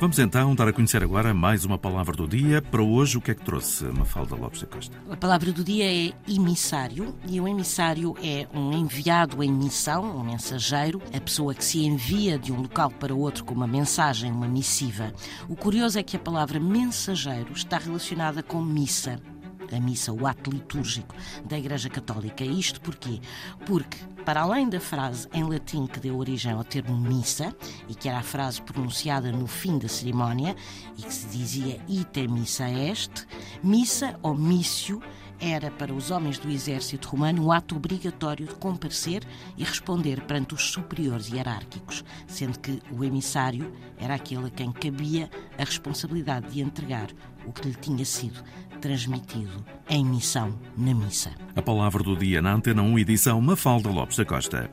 Vamos então dar a conhecer agora mais uma palavra do dia. Para hoje, o que é que trouxe Mafalda Lopes da Costa? A palavra do dia é emissário e o emissário é um enviado em missão, um mensageiro, a pessoa que se envia de um local para outro com uma mensagem, uma missiva. O curioso é que a palavra mensageiro está relacionada com missa a missa, o ato litúrgico da Igreja Católica. Isto porquê? Porque, para além da frase em latim que deu origem ao termo missa, e que era a frase pronunciada no fim da cerimónia, e que se dizia ite missa est, missa ou mício era para os homens do exército romano o ato obrigatório de comparecer e responder perante os superiores hierárquicos, sendo que o emissário era aquele a quem cabia a responsabilidade de entregar o que lhe tinha sido transmitido em missão na missa. A palavra do dia na Antena 1, edição Mafalda Lopes da Costa.